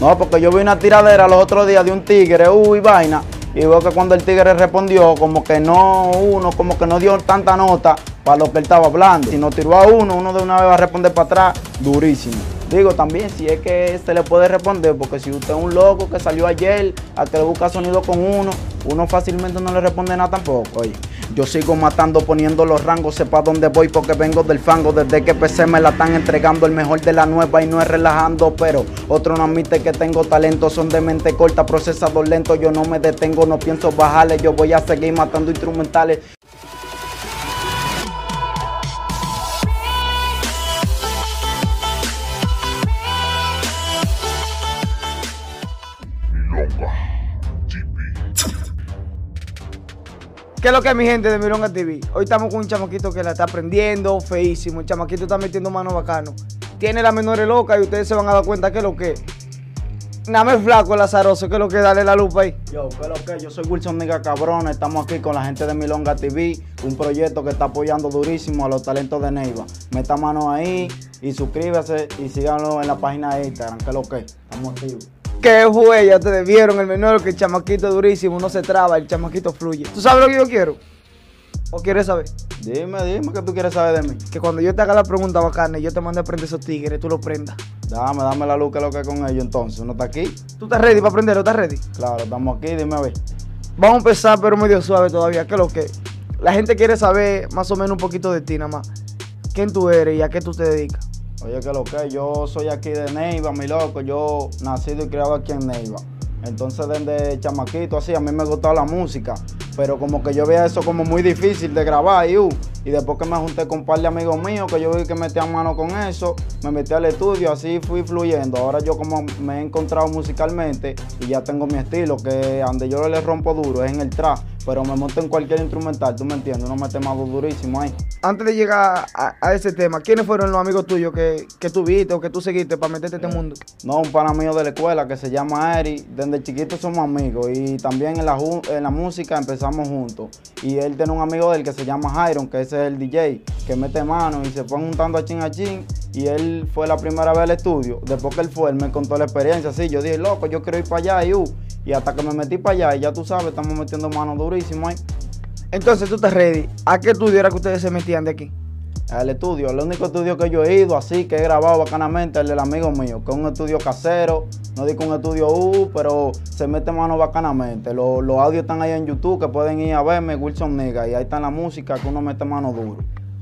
No, porque yo vi una tiradera los otros días de un tigre, uy, vaina. Y veo que cuando el tigre respondió, como que no, uno, como que no dio tanta nota para lo que él estaba hablando. Si no tiró a uno, uno de una vez va a responder para atrás, durísimo. Digo también, si es que se le puede responder, porque si usted es un loco que salió ayer a que le busca sonido con uno, uno fácilmente no le responde nada tampoco. Oye, yo sigo matando, poniendo los rangos, sepa dónde voy porque vengo del fango. Desde que PC me la están entregando, el mejor de la nueva y no es relajando. Pero otro no admite que tengo talento, son de mente corta, procesador lento. Yo no me detengo, no pienso bajarle, yo voy a seguir matando instrumentales. Es lo que es mi gente de Milonga TV? Hoy estamos con un chamaquito que la está aprendiendo feísimo. El chamaquito está metiendo mano bacano. Tiene la menor loca y ustedes se van a dar cuenta que es lo que. Nada más flaco, el azaroso, que es lo que dale la lupa ahí. Yo, ¿qué es lo que? Yo soy Wilson Niga Cabrón, estamos aquí con la gente de Milonga TV, un proyecto que está apoyando durísimo a los talentos de Neiva. Meta mano ahí y suscríbase y síganlo en la página de Instagram, ¿qué es lo que? Estamos activos. ¿Qué fue? Ya te vieron el menor que el chamaquito es durísimo, no se traba, el chamaquito fluye. ¿Tú sabes lo que yo quiero? ¿O quieres saber? Dime, dime, ¿qué tú quieres saber de mí? Que cuando yo te haga la pregunta bacana y yo te mande a prender esos tigres, tú lo prendas. Dame, dame la luz, ¿qué es lo que es con ellos entonces? ¿Uno está aquí? ¿Tú estás ready para aprenderlo? ¿Estás ready? Claro, estamos aquí, dime a ver. Vamos a empezar, pero medio suave todavía. ¿Qué es lo que? La gente quiere saber más o menos un poquito de ti, nada más. ¿Quién tú eres y a qué tú te dedicas? Oye, que lo que yo soy aquí de Neiva, mi loco. Yo nacido y criado aquí en Neiva. Entonces, desde chamaquito, así, a mí me gustaba la música. Pero como que yo veía eso como muy difícil de grabar y, uh, y después que me junté con un par de amigos míos que yo vi que metían mano con eso, me metí al estudio, así fui fluyendo. Ahora yo como me he encontrado musicalmente y ya tengo mi estilo, que donde yo le rompo duro es en el trap, pero me monto en cualquier instrumental, ¿tú me entiendes? Uno mete más durísimo ahí. Antes de llegar a, a ese tema, ¿quiénes fueron los amigos tuyos que, que tú viste o que tú seguiste para meterte en este mundo? No, un pana mío de la escuela que se llama Eri. Desde chiquito somos amigos y también en la, en la música empezamos juntos. Y él tiene un amigo de él que se llama Jairon, que ese es el DJ, que mete mano y se fue juntando a chin a chin. Y él fue la primera vez al estudio. Después que él fue, él me contó la experiencia. Así, yo dije, loco, yo quiero ir para allá. Y, uh, y hasta que me metí para allá, y ya tú sabes, estamos metiendo mano durísimo ahí. Entonces tú estás ready. ¿A qué estudio era que ustedes se metían de aquí? Al estudio, el único estudio que yo he ido así, que he grabado bacanamente, el del amigo mío, que es un estudio casero, no digo un estudio U, pero se mete mano bacanamente. Los, los audios están ahí en YouTube, que pueden ir a verme, Wilson Nigga, y ahí está la música que uno mete mano duro.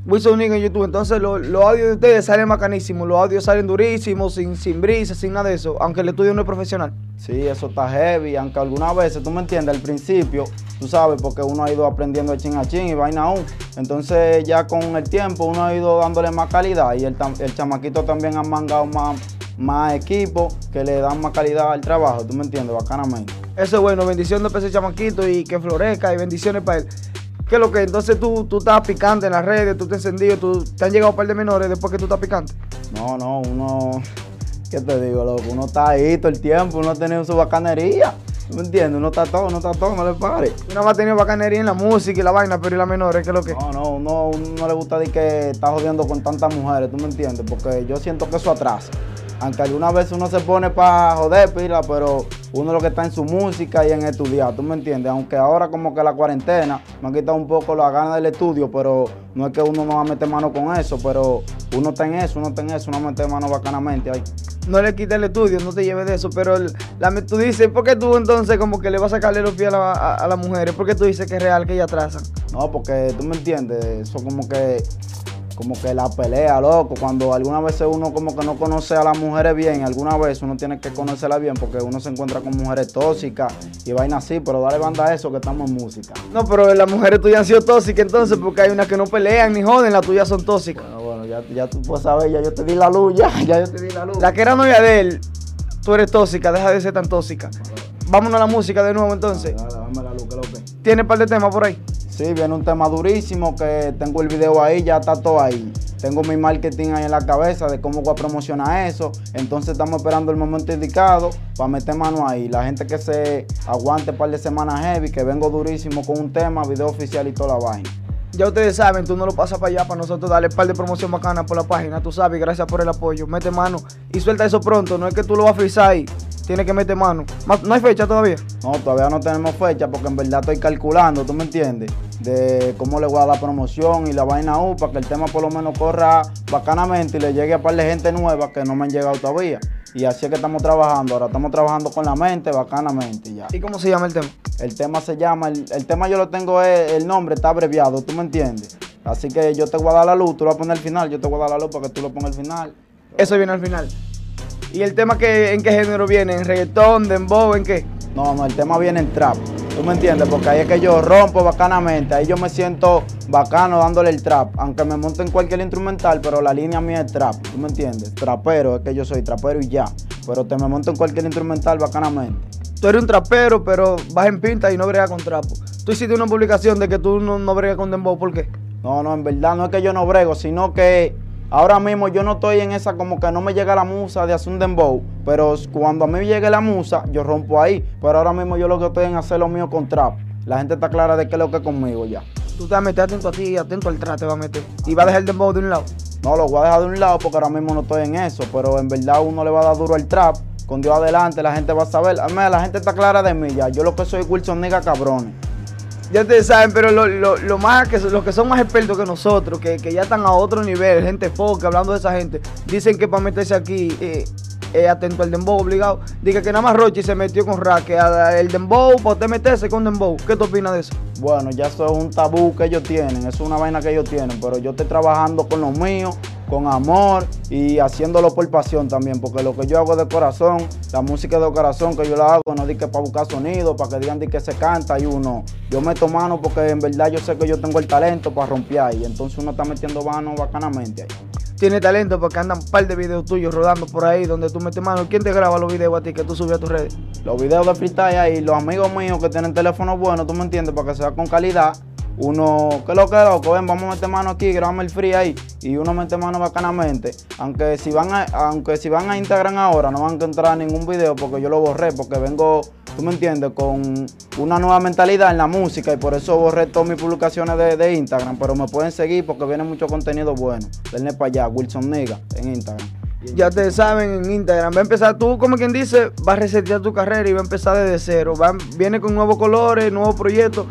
Wilson Nick en YouTube. Entonces lo- los audios de ustedes salen bacanísimos. Los audios salen durísimos, sin, sin brisa, sin nada de eso. Aunque el estudio no es profesional. Sí, eso está heavy, aunque algunas veces, tú me entiendes, al principio, tú sabes, porque uno ha ido aprendiendo de chin a chin y vaina aún. Entonces ya con el tiempo uno ha ido dándole más calidad y el, el chamaquito también ha mangado más, más equipo que le dan más calidad al trabajo, tú me entiendes, bacanamente. Eso es bueno. Bendición de ese chamaquito y que florezca y bendiciones para él. ¿Qué es lo que? Entonces tú, tú estás picante en las redes, tú te encendido, tú, te han llegado un par de menores después que tú estás picante. No, no, uno, ¿qué te digo, loco? Uno está ahí todo el tiempo, uno tiene su bacanería. ¿Tú me entiendes? Uno está todo, uno está todo, no le pare. Nada más has tenido bacanería en la música y la vaina, pero y la menores, ¿qué es lo que? No, no, uno, uno no le gusta decir que está jodiendo con tantas mujeres, ¿tú me entiendes? Porque yo siento que eso atrasa. Aunque algunas veces uno se pone para joder, pila, pero uno lo que está en su música y en estudiar, ¿tú me entiendes? Aunque ahora como que la cuarentena me ha quitado un poco la gana del estudio, pero no es que uno no va a meter mano con eso, pero uno está en eso, uno está en eso, uno mete mano bacanamente ahí. No le quites el estudio, no te lleves de eso, pero el- la, tú dices, ¿por qué tú entonces como que le vas a sacarle los pies a, la- a- a las mujeres? ¿Por qué tú dices que es real que ellas atrasan? No, porque tú me entiendes, eso como que, como que la pelea, loco. Cuando algunas veces uno como que no conoce a las mujeres bien, algunas veces uno tiene que conocerlas bien porque uno se encuentra con mujeres tóxicas y vaina así, pero dale banda a eso que estamos en música. No, pero las mujeres tuyas han sido tóxicas entonces, porque hay unas que no pelean ni joden, las tuyas son tóxicas. Bueno, ya, ya tú puedes saber, ya yo te di la luz, ya, ya yo te di la luz. La que era novia de él, tú eres tóxica, deja de ser tan tóxica. Vámonos a la música de nuevo entonces. Dale, dame la luz, que lo que. ¿Tiene un par de temas por ahí? Sí, viene un tema durísimo que tengo el video ahí, ya está todo ahí. Tengo mi marketing ahí en la cabeza de cómo voy a promocionar eso. Entonces estamos esperando el momento indicado para meter mano ahí. La gente que se aguante un par de semanas heavy, que vengo durísimo con un tema, video oficial y toda la vaina. Ya ustedes saben, tú no lo pasas para allá para nosotros darle par de promoción bacana por la página, tú sabes, gracias por el apoyo. Mete mano y suelta eso pronto, no es que tú lo vas a frizar ahí. tiene que meter mano. ¿No hay fecha todavía? No, todavía no tenemos fecha porque en verdad estoy calculando, ¿tú me entiendes? De cómo le voy a dar la promoción y la vaina U para que el tema por lo menos corra bacanamente y le llegue a par de gente nueva que no me han llegado todavía. Y así es que estamos trabajando. Ahora estamos trabajando con la mente, bacanamente ya. ¿Y cómo se llama el tema? El tema se llama, el, el tema yo lo tengo, es- el nombre está abreviado, ¿tú me entiendes? Así que yo te voy a dar la luz, tú lo vas a poner al final, yo te voy a dar la luz para que tú lo pongas al final. Eso viene al final. ¿Y el tema que, en qué género viene? ¿En reggaetón, dembow, en qué? No, no, el tema viene en trap. ¿Tú me entiendes? Porque ahí es que yo rompo bacanamente. Ahí yo me siento bacano dándole el trap. Aunque me monte en cualquier instrumental, pero la línea mía es trap. ¿Tú me entiendes? Trapero, es que yo soy trapero y ya. Pero te me monto en cualquier instrumental bacanamente. Tú eres un trapero, pero vas en pinta y no bregas con trapo. Tú hiciste una publicación de que tú no, no bregas con dembow, ¿por qué? No, no, en verdad no es que yo no brego, sino que ahora mismo yo no estoy en esa como que no me llega la musa de hacer un dembow. Pero cuando a mí llegue la musa, yo rompo ahí. Pero ahora mismo yo lo que estoy en hacer lo mío con trap. La gente está clara de qué es lo que es conmigo ya. Tú te vas a meter atento a ti, atento al trate, te vas a meter. Y vas a dejar el dembow de un lado. No, lo voy a dejar de un lado porque ahora mismo no estoy en eso, pero en verdad uno le va a dar duro al trap. Con Dios adelante, la gente va a saber. Además, la gente está clara de mí ya. Yo lo que soy Wilson Nigga cabrones. Ya ustedes saben, pero lo, lo- lo más que, los que son más expertos que nosotros, que, que ya están a otro nivel, gente foca, hablando de esa gente, dicen que para meterse aquí, eh, eh, atento al dembow obligado. Diga que nada más Rochi se metió con Rack, que a- el dembow, para usted meterse con dembow. ¿Qué tú opinas de eso? Bueno, ya eso es un tabú que ellos tienen, es una vaina que ellos tienen, pero yo estoy trabajando con lo mío, con amor y haciéndolo por pasión también, porque lo que yo hago de corazón, la música de corazón que yo la hago, no di que para buscar sonido, para que digan di que se canta y uno, yo meto mano porque en verdad yo sé que yo tengo el talento para romper ahí, entonces uno está metiendo mano bacanamente ahí. Tiene talento porque andan un par de videos tuyos rodando por ahí donde tú metes mano. ¿Quién te graba los videos a ti que tú subes a tus redes? Los videos de freestyle ahí, los amigos míos que tienen teléfonos buenos, tú me entiendes, para que sea con calidad. Uno, que lo que loco, ven, vamos a meter mano aquí, grabamos el free ahí. Y uno mete mano bacanamente. Aunque si van a, aunque si van a Instagram ahora, no van a encontrar ningún video porque yo lo borré, porque vengo, tú me entiendes, con una nueva mentalidad en la música y por eso borré todas mis publicaciones de, de Instagram. Pero me pueden seguir porque viene mucho contenido bueno. Denle para allá, Wilson Nega, en Instagram. Ya ustedes saben, en Instagram va a empezar tú, como quien dice, va a resetear tu carrera y va a empezar desde cero. Va- viene con nuevos colores, nuevos proyectos.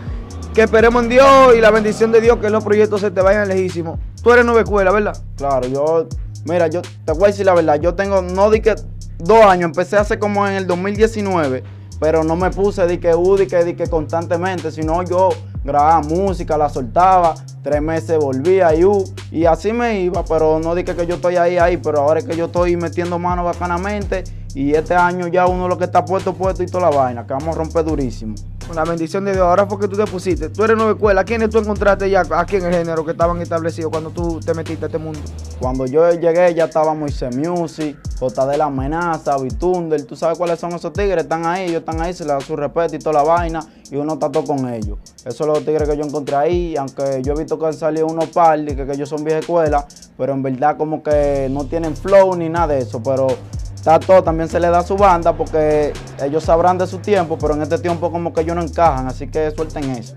Que esperemos en Dios y la bendición de Dios que los proyectos se te vayan lejísimos. Tú eres nueva escuela, ¿verdad? Claro, yo, mira, yo te voy a decir la verdad, yo tengo, no di que dos años, empecé hace como en el 2019, pero no me puse di que, uh, di que, di que constantemente, sino yo grababa música, la soltaba, tres meses volvía y, uh, y así me iba, pero no di que, que yo estoy ahí, ahí, pero ahora es que yo estoy metiendo mano bacanamente y este año ya uno lo que está puesto, puesto y toda la vaina, que vamos a romper durísimo. La bendición de Dios. Ahora fue que tú te pusiste. Tú eres nueva escuela. ¿Quiénes tú encontraste ya aquí en el género que estaban establecidos cuando tú te metiste a este mundo? Cuando yo llegué ya estaba Moise Music, J de la Amenaza, Bitundel, tú sabes cuáles son esos tigres, están ahí, ellos están ahí, se les da su respeto y toda la vaina, y uno trató con ellos. Esos son los tigres que yo encontré ahí, aunque yo he visto que han salido unos par, que, que ellos son vieja escuela, pero en verdad como que no tienen flow ni nada de eso, pero Tato también se le da su banda porque ellos sabrán de su tiempo, pero en este tiempo como que ellos no encajan, así que suelten eso.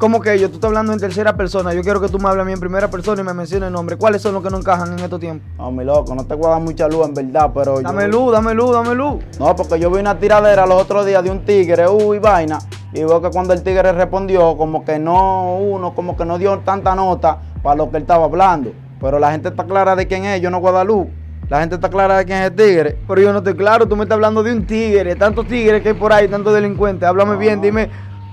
¿Cómo que yo? Tú estás hablando en tercera persona. Yo quiero que tú me hables a mí en primera persona y me menciones el nombre. ¿Cuáles son los que no encajan en estos tiempos? No, mi loco, no te voy a dar mucha luz en verdad, pero yo- Dame luz, dame luz, dame luz. No, porque yo vi una tiradera los otros días de un tigre, uy, vaina, y veo que cuando el tigre respondió, como que no, uno, como que no dio tanta nota para lo que él estaba hablando. Pero la gente está clara de quién es, yo no voy a dar luz. La gente está clara de quién es el tigre. Pero yo no estoy claro, tú me estás hablando de un tigre, tantos tigres que hay por ahí, tantos delincuentes. Háblame No. bien, dime,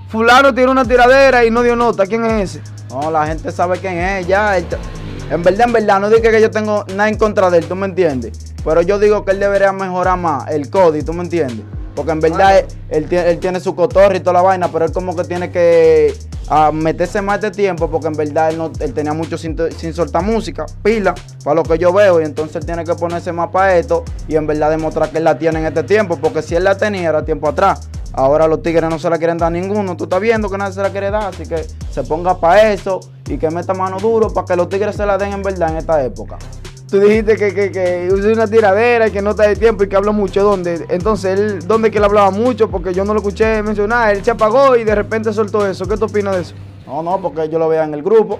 fulano tiene una tiradera y no dio nota, ¿quién es ese? No, la gente sabe quién es, ya. En verdad, en verdad, no digo que yo tengo nada en contra de él, ¿tú me entiendes? Pero yo digo que él debería mejorar más el código, ¿tú me entiendes? Porque en verdad él, él tiene, él tiene su cotorra y toda la vaina, pero él como que tiene que ah, meterse más de tiempo porque en verdad él, no, él tenía mucho sin, sin soltar música, pila, para lo que yo veo, y entonces él tiene que ponerse más para esto y en verdad demostrar que él la tiene en este tiempo, porque si él la tenía era tiempo atrás. Ahora los tigres no se la quieren dar a ninguno. Tú estás viendo que nadie se la quiere dar. Así que se ponga para eso y que meta mano duro para que los tigres se la den en verdad en esta época. Tú dijiste que, que, que usé una tiradera y que no está de tiempo y que habla mucho. ¿Dónde? Entonces, él, ¿dónde que él hablaba mucho? Porque yo no lo escuché mencionar. Él se apagó y de repente soltó eso. ¿Qué tú opinas de eso? No, no, porque yo lo veía en el grupo.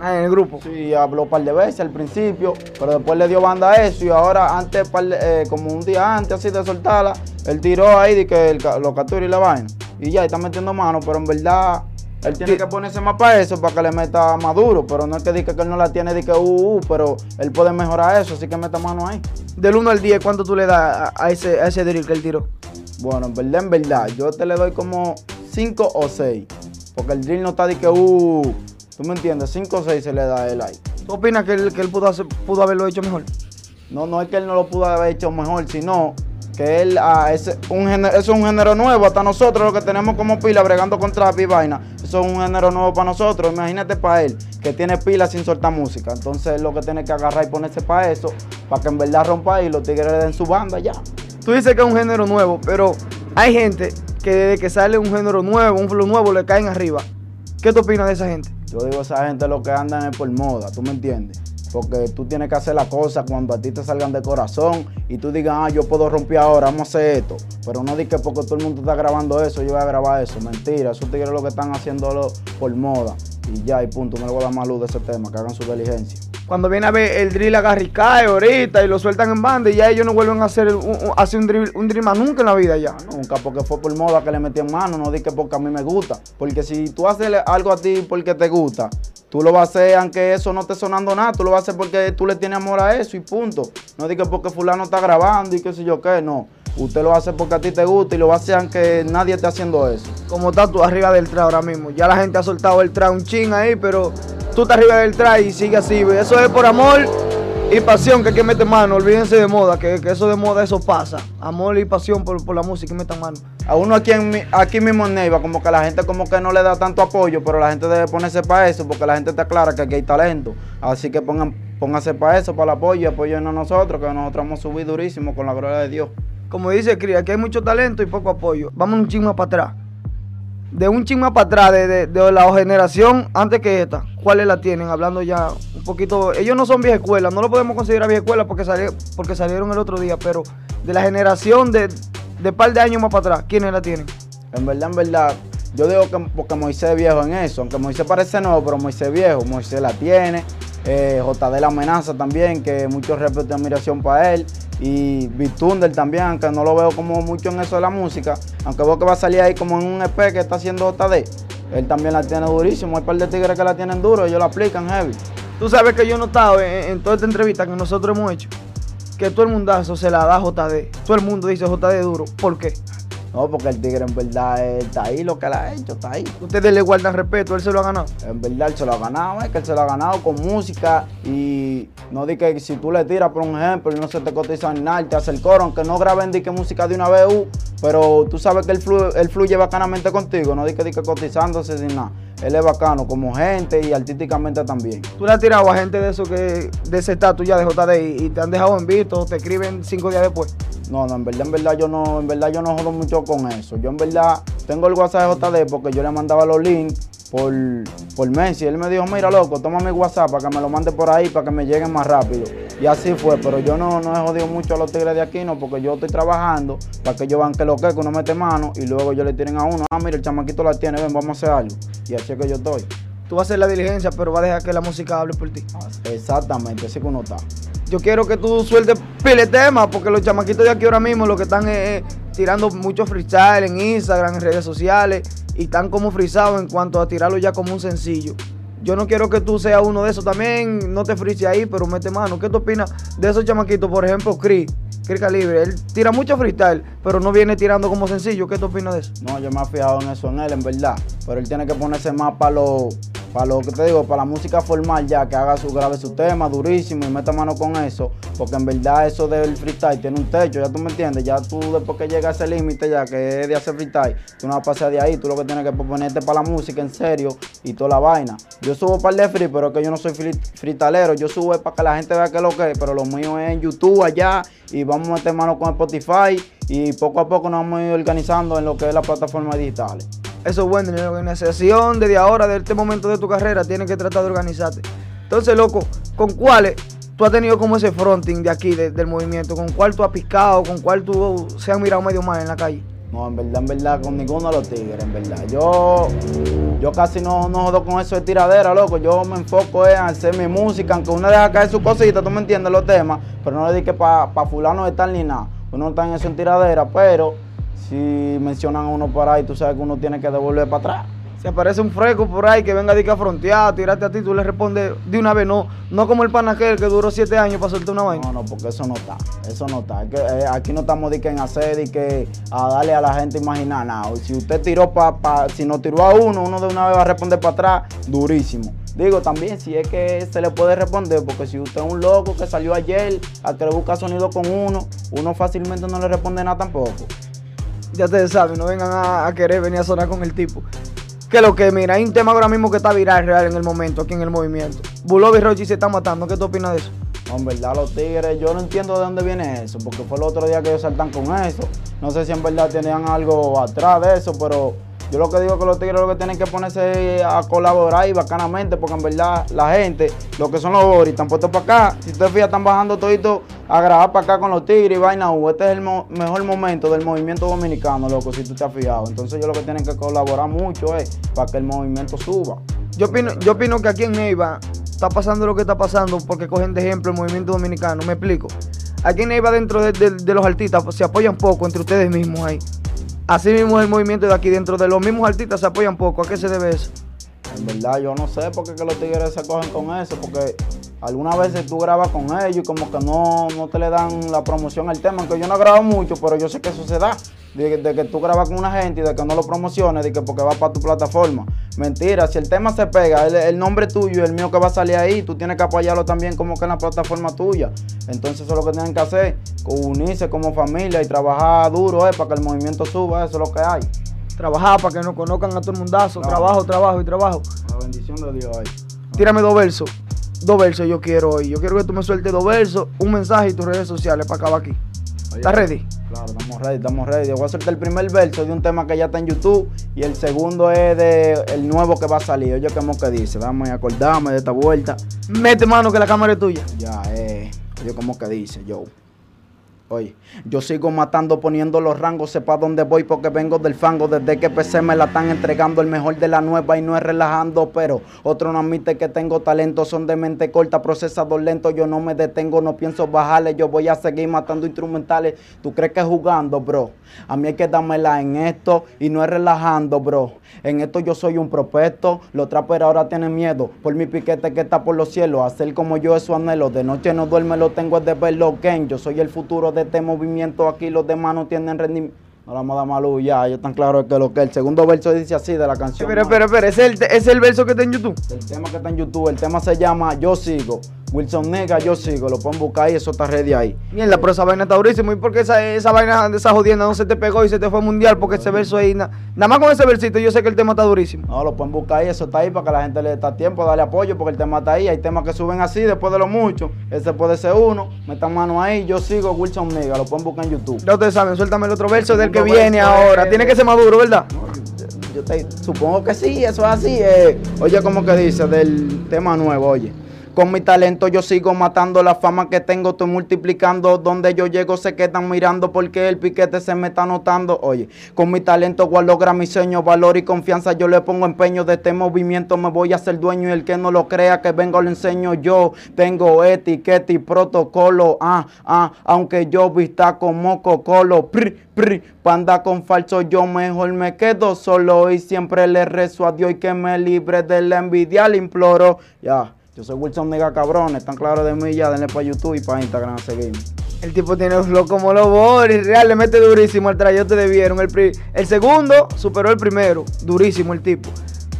Ah, en el grupo. Sí, habló un par de veces al principio, pero después le dio banda a eso y ahora antes, par de- eh, como un día antes así de soltarla, él tiró ahí de que el lo captura y la vaina. Y ya, está metiendo mano, pero en verdad él tiene que ponerse más para eso, para que le meta más duro, pero no es que diga que él no la tiene de que uh, uh, pero él puede mejorar eso, así que meta mano ahí. Del 1 al 10, ¿cuánto tú le das a, a ese, a ese drill que él tiró? Bueno, en verdad, en verdad, yo te le doy como 5 o 6, porque el drill no está de que uh, tú me entiendes, 5 o 6 se le da a él ahí. ¿Tú opinas que él, que él pudo, hacer- pudo haberlo hecho mejor? No, no es que él no lo pudo haber hecho mejor, sino que él, ah, ese, un género, eso es un género nuevo. Hasta nosotros, lo que tenemos como pila bregando con trap y vaina, eso es un género nuevo para nosotros. Imagínate para él, que tiene pila sin soltar música. Entonces, lo que tiene que agarrar y ponerse para eso, para que en verdad rompa y los tigres le den su banda ya. Tú dices que es un género nuevo, pero hay gente que desde que sale un género nuevo, un flow nuevo, le caen arriba. ¿Qué tú opinas de esa gente? Yo digo, esa gente lo que andan es por moda, ¿tú me entiendes? Porque tú tienes que hacer las cosas cuando a ti te salgan de corazón y tú digas, ah, yo puedo romper ahora, vamos a hacer esto. Pero no digas que porque todo el mundo está grabando eso, yo voy a grabar eso. Mentira, esos tigres lo que están haciéndolo por moda. Y ya, y punto, no le voy a dar más luz de ese tema, que hagan su diligencia. Cuando viene a ver el drill agarra y cae ahorita y lo sueltan en banda y ya ellos no vuelven a hacer un, un- hacer un drill, un drill más nunca en la vida ya. Nunca, porque fue por moda que le metí en mano, no di que porque a mí me gusta. Porque si tú haces algo a ti porque te gusta, tú lo vas a hacer aunque eso no esté sonando nada, tú lo vas a hacer porque tú le tienes amor a eso y punto. No di que porque fulano está grabando y qué sé yo qué, no. Usted lo hace porque a ti te gusta y lo hacer aunque nadie esté haciendo eso. Como estás tú arriba del track ahora mismo. Ya la gente ha soltado el track un chin ahí, pero tú estás arriba del track y sigue así. Eso es por amor y pasión que hay que meter mano. Olvídense de moda, que, que eso de moda eso pasa. Amor y pasión por, la música y metan mano. A uno aquí, aquí mismo en Neiva, como que la gente como que no le da tanto apoyo, pero la gente debe ponerse para eso, porque la gente está clara que aquí hay talento. Así que pongan, pónganse para eso, para el apoyo y apoyen a nosotros, que nosotros hemos subido durísimo con la gloria de Dios. Como dice Cris, aquí hay mucho talento y poco apoyo. Vamos un chin más para atrás. De un chin más para atrás, de, de- de la generación antes que esta, ¿cuáles la tienen? Hablando ya un poquito. Ellos no son vieja escuela, no lo podemos considerar vieja escuela porque, sali- porque salieron el otro día, pero de la generación de, de par de años más para atrás, ¿quiénes la tienen? En verdad, en verdad, yo digo que porque Moisés es viejo en eso, aunque Moisés parece nuevo, pero Moisés es viejo, Moisés la tiene, eh, JD la amenaza también, que mucho respeto y admiración para él, y Bitunder también, aunque no lo veo como mucho en eso de la música, aunque veo que va a salir ahí como en un EP que está haciendo JD, él también la tiene durísimo, hay un par de tigres que la tienen duro, ellos la aplican heavy. Tú sabes que yo he notado en, en toda esta entrevista que nosotros hemos hecho que todo el mundazo se la da JD. Todo el mundo dice JD duro. ¿Por qué? No, porque el tigre en verdad está ahí, lo que la ha hecho, está ahí. Ustedes le guardan respeto, él se lo ha ganado. En verdad él se lo ha ganado, es que él se lo ha ganado con música y no di que si tú le tiras, por un ejemplo, y no se te cotiza ni nada, te hace el coro, aunque no graben di que música de una vez, uh, pero tú sabes que él fluye, él fluye bacanamente contigo, no di que, di que cotizándose sin nada. Él es bacano como gente y artísticamente también. Tú le has tirado a gente de eso que, de ese estatus ya de JD y, y te han dejado en visto, te escriben cinco días después. No, no, en verdad, en verdad yo no, en verdad yo no jodo mucho con eso. Yo en verdad tengo el WhatsApp de JD porque yo le mandaba los links por, por Messi. Él me dijo, mira loco, toma mi WhatsApp para que me lo mande por ahí para que me lleguen más rápido. Y así fue, pero yo no, no he jodido mucho a los tigres de aquí, no, porque yo estoy trabajando para que ellos vean que lo que, que uno mete mano y luego yo le tiren a uno, ah, mira, el chamaquito la tiene, ven, vamos a hacer algo. Y así es que yo estoy. Tú vas a hacer la diligencia, pero vas a dejar que la música hable por ti. Exactamente, así que uno está. Yo quiero que tú sueltes pile temas, porque los chamaquitos de aquí ahora mismo lo que están es tirando mucho freestyle en Instagram, en redes sociales, y están como frisados en cuanto a tirarlo ya como un sencillo. Yo no quiero que tú seas uno de esos también, no te frises ahí, pero mete mano. ¿Qué tú opinas de esos chamaquitos? Por ejemplo, Chris, Chris Calibre, él tira mucho freestyle, pero no viene tirando como sencillo. ¿Qué tú opinas de eso? No, yo me he fijado en eso en él, en verdad. Pero él tiene que ponerse más para lo, para lo que te digo, para la música formal ya, que haga su, grabe su tema durísimo y meta mano con eso. Porque en verdad eso del freestyle tiene un techo, ya tú me entiendes. Ya tú después que llega a ese límite ya, que es de hacer freestyle, tú no vas a pasar de ahí. Tú lo que tienes que ponerte para la música en serio y toda la vaina. Yo subo un par de free, pero es que yo no soy freestalero. Yo subo para que la gente vea que es lo que es, pero lo mío es en YouTube allá y vamos a meter mano con Spotify y poco a poco nos vamos a ir organizando en lo que es las plataformas digitales. Eso es bueno, en la organización desde ahora, de este momento de tu carrera, tienes que tratar de organizarte. Entonces, loco, ¿con cuáles tú has tenido como ese fronting de aquí, de- del movimiento? ¿Con cuál tú has picado? ¿Con cuál tú se has mirado medio mal en la calle? No, en verdad, en verdad, con ninguno de los tigres, en verdad. Yo, yo casi no, no jodo con eso de tiradera, loco. Yo me enfoco en hacer mi música, aunque uno deja caer su cosita, tú me entiendes los temas, pero no le di que para pa fulano de tal ni nada. Uno está en eso en tiradera, pero si mencionan a uno por ahí, tú sabes que uno tiene que devolver para atrás. Si aparece un fresco por ahí que venga a a frontear, tirarte a ti, tú le respondes de una vez, no, no como el panaquel que duró siete años para soltar una vaina. No, no, porque eso no está, eso no está. Es que, eh, aquí no estamos de que en hacer y que a darle a la gente imaginar nada. Si usted tiró para, pa, si no tiró a uno, uno de una vez va a responder para atrás, durísimo. Digo también si es que se le puede responder, porque si usted es un loco que salió ayer a que le busca sonido con uno, uno fácilmente no le responde nada tampoco. Ya ustedes saben, no vengan a, querer venir a sonar con el tipo que lo que, mira, hay un tema ahora mismo que está viral real en el momento, aquí en el movimiento. Bulov y Rochi se están matando. ¿Qué tú opinas de eso? No, en verdad, los tigres, yo no entiendo de dónde viene eso, porque fue el otro día que ellos saltan con eso. No sé si en verdad tenían algo atrás de eso, pero yo lo que digo es que los tigres lo que tienen que ponerse a colaborar y bacanamente, porque en verdad la gente, lo que son los boris, están puestos para acá. Si ustedes fijas, están bajando todito a grabar para acá con los tigres y vaina. Este es el mejor momento del movimiento dominicano, loco, si tú te has fijado. Entonces yo lo que tienen que colaborar mucho es para que el movimiento suba. Yo opino, yo opino que aquí en Neiva está pasando lo que está pasando porque cogen de ejemplo el movimiento dominicano. Me explico. Aquí en Neiva, dentro de, de los artistas, se apoyan poco entre ustedes mismos ahí. Así mismo es el movimiento de aquí, dentro de los mismos artistas se apoyan poco. ¿A qué se debe eso? En verdad, yo no sé por qué que los tigres se cogen con eso, porque algunas veces tú grabas con ellos y como que no, no te le dan la promoción al tema, aunque yo no grabo mucho, pero yo sé que eso se da de, que tú grabas con una gente y de que no lo promociones, de que porque va para tu plataforma. Mentira, si el tema se pega, el, nombre tuyo y el mío que va a salir ahí, tú tienes que apoyarlo también como que en la plataforma tuya. Entonces eso es lo que tienen que hacer, unirse como familia y trabajar duro eh, para que el movimiento suba, eso es lo que hay. Trabajar para que nos conozcan a todo el mundazo, trabajo, trabajo y trabajo. La bendición de Dios ahí. Tírame dos versos, dos versos yo quiero hoy. Yo quiero que tú me sueltes dos versos, un mensaje y tus redes sociales para acabar aquí. ¿Estás ready? Claro, estamos ready, estamos ready. Voy a soltar el primer verso de un tema que ya está en YouTube y el segundo es de el nuevo que va a salir. Oye, ¿qué que dice? Dame acordarme de esta vuelta. Mete mano que la cámara es tuya. Ya, eh. Oye, ¿cómo que dice, yo? Oye, yo sigo matando poniendo los rangos, sepa dónde voy porque vengo del fango. Desde que PC me la están entregando el mejor de la nueva y no es relajando. Pero otro no admite que tengo talento, son de mente corta, procesador lento. Yo no me detengo, no pienso bajarle. Yo voy a seguir matando instrumentales. ¿Tú crees que es jugando, bro? A mí hay que dármela en esto y no es relajando, bro. En esto yo soy un prospecto. Los traperos ahora tienen miedo por mi piquete que está por los cielos. Hacer como yo eso anhelo. De noche no duerme, lo tengo de verlo, Ken. Yo soy el futuro de de este movimiento aquí los demás no tienen rendimiento. No la vamos a dar malo ya, yo tan claro que lo que el segundo verso dice así de la canción. Pero, pero, pero, ¿es el, ¿es el verso que está en YouTube? El tema que está en YouTube, el tema se llama Yo Sigo. Wilson Nega, yo sigo, lo pueden buscar y eso está ready ahí. Mierda, pero esa vaina está durísima. ¿Y por qué esa, esa vaina de esa jodienda no se te pegó y se te fue mundial? Porque ese verso ahí, nada más con ese versito, yo sé que el tema está durísimo. No, lo pueden buscar ahí, eso está ahí para que la gente le dé tiempo, darle apoyo, porque el tema está ahí. Hay temas que suben así después de lo mucho. Ese puede ser uno. Metan mano ahí, yo sigo Wilson Nega, lo pueden buscar en YouTube. Ya ustedes saben, suéltame el otro verso del que viene ahora. Tiene que ser maduro, ¿verdad? yo, supongo que sí, eso es así. Eh. Oye, como que dice del tema nuevo, oye. Con mi talento yo sigo matando la fama que tengo, estoy multiplicando. Donde yo llego se quedan mirando porque el piquete se me está notando. Oye, con mi talento guardo mi sueño, valor y confianza. Yo le pongo empeño de este movimiento, me voy a ser dueño y el que no lo crea que vengo lo enseño yo. Tengo etiqueta y protocolo, ah, ah, aunque yo vista como cocolo, panda con falso, yo mejor me quedo solo y siempre le rezo a Dios y que me libre de la envidia, le imploro, ya. Yo soy Wilson Nega Cabrón, están claros de mí ya, denle para YouTube y para Instagram a seguirme. El tipo tiene un flow como los Boris, real, le mete durísimo al trayote de vieron. El, el segundo superó el primero, durísimo el tipo.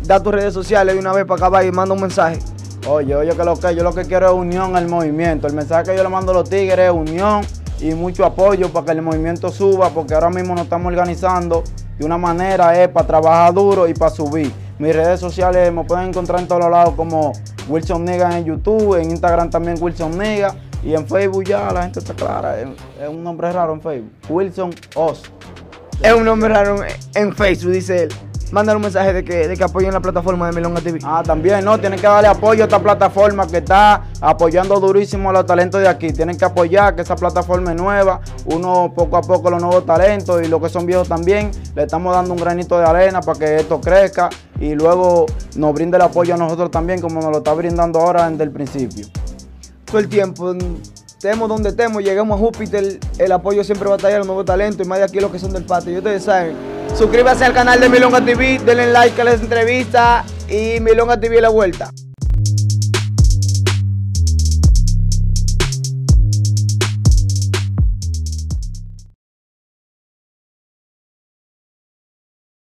Da tus redes sociales de una vez para acabar y manda un mensaje. Oye, oye, que lo que yo lo que quiero es unión al movimiento. El mensaje que yo le mando a los tigres es unión y mucho apoyo para que el movimiento suba, porque ahora mismo nos estamos organizando de una manera es para trabajar duro y para subir. Mis redes sociales me pueden encontrar en todos lados como Wilson Nega en YouTube, en Instagram también Wilson Nega y en Facebook ya la gente está clara. Es, un nombre raro en Facebook. Wilson Oz. Es un nombre raro en Facebook, dice él. Mándale un mensaje de que, de que apoyen la plataforma de Milonga TV. Ah, también, ¿no? Tienen que darle apoyo a esta plataforma que está apoyando durísimo a los talentos de aquí. Tienen que apoyar que esa plataforma es nueva. Uno poco a poco los nuevos talentos y los que son viejos también. Le estamos dando un granito de arena para que esto crezca y luego nos brinde el apoyo a nosotros también como nos lo está brindando ahora desde el principio. Todo el tiempo, estemos donde estemos, llegamos a Júpiter, el apoyo siempre va a estar a los nuevos talentos y más de aquí los que son del patio. Y ustedes saben, suscríbase al canal de Milonga TV, denle like a la entrevista y Milonga TV la vuelta.